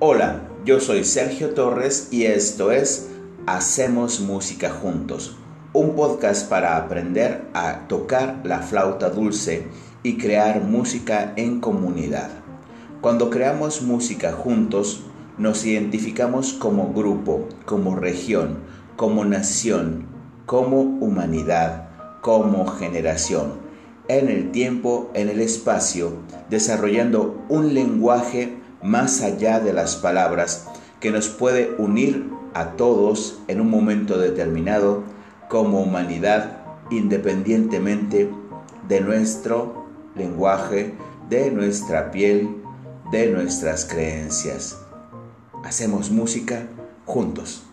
Hola, yo soy Sergio Torres y esto es Hacemos Música Juntos, un podcast para aprender a tocar la flauta dulce y crear música en comunidad. Cuando creamos música juntos, nos identificamos como grupo, como región, como nación, como humanidad, como generación, en el tiempo, en el espacio, desarrollando un lenguaje más allá de las palabras que nos puede unir a todos en un momento determinado como humanidad independientemente de nuestro lenguaje, de nuestra piel, de nuestras creencias. Hacemos música juntos.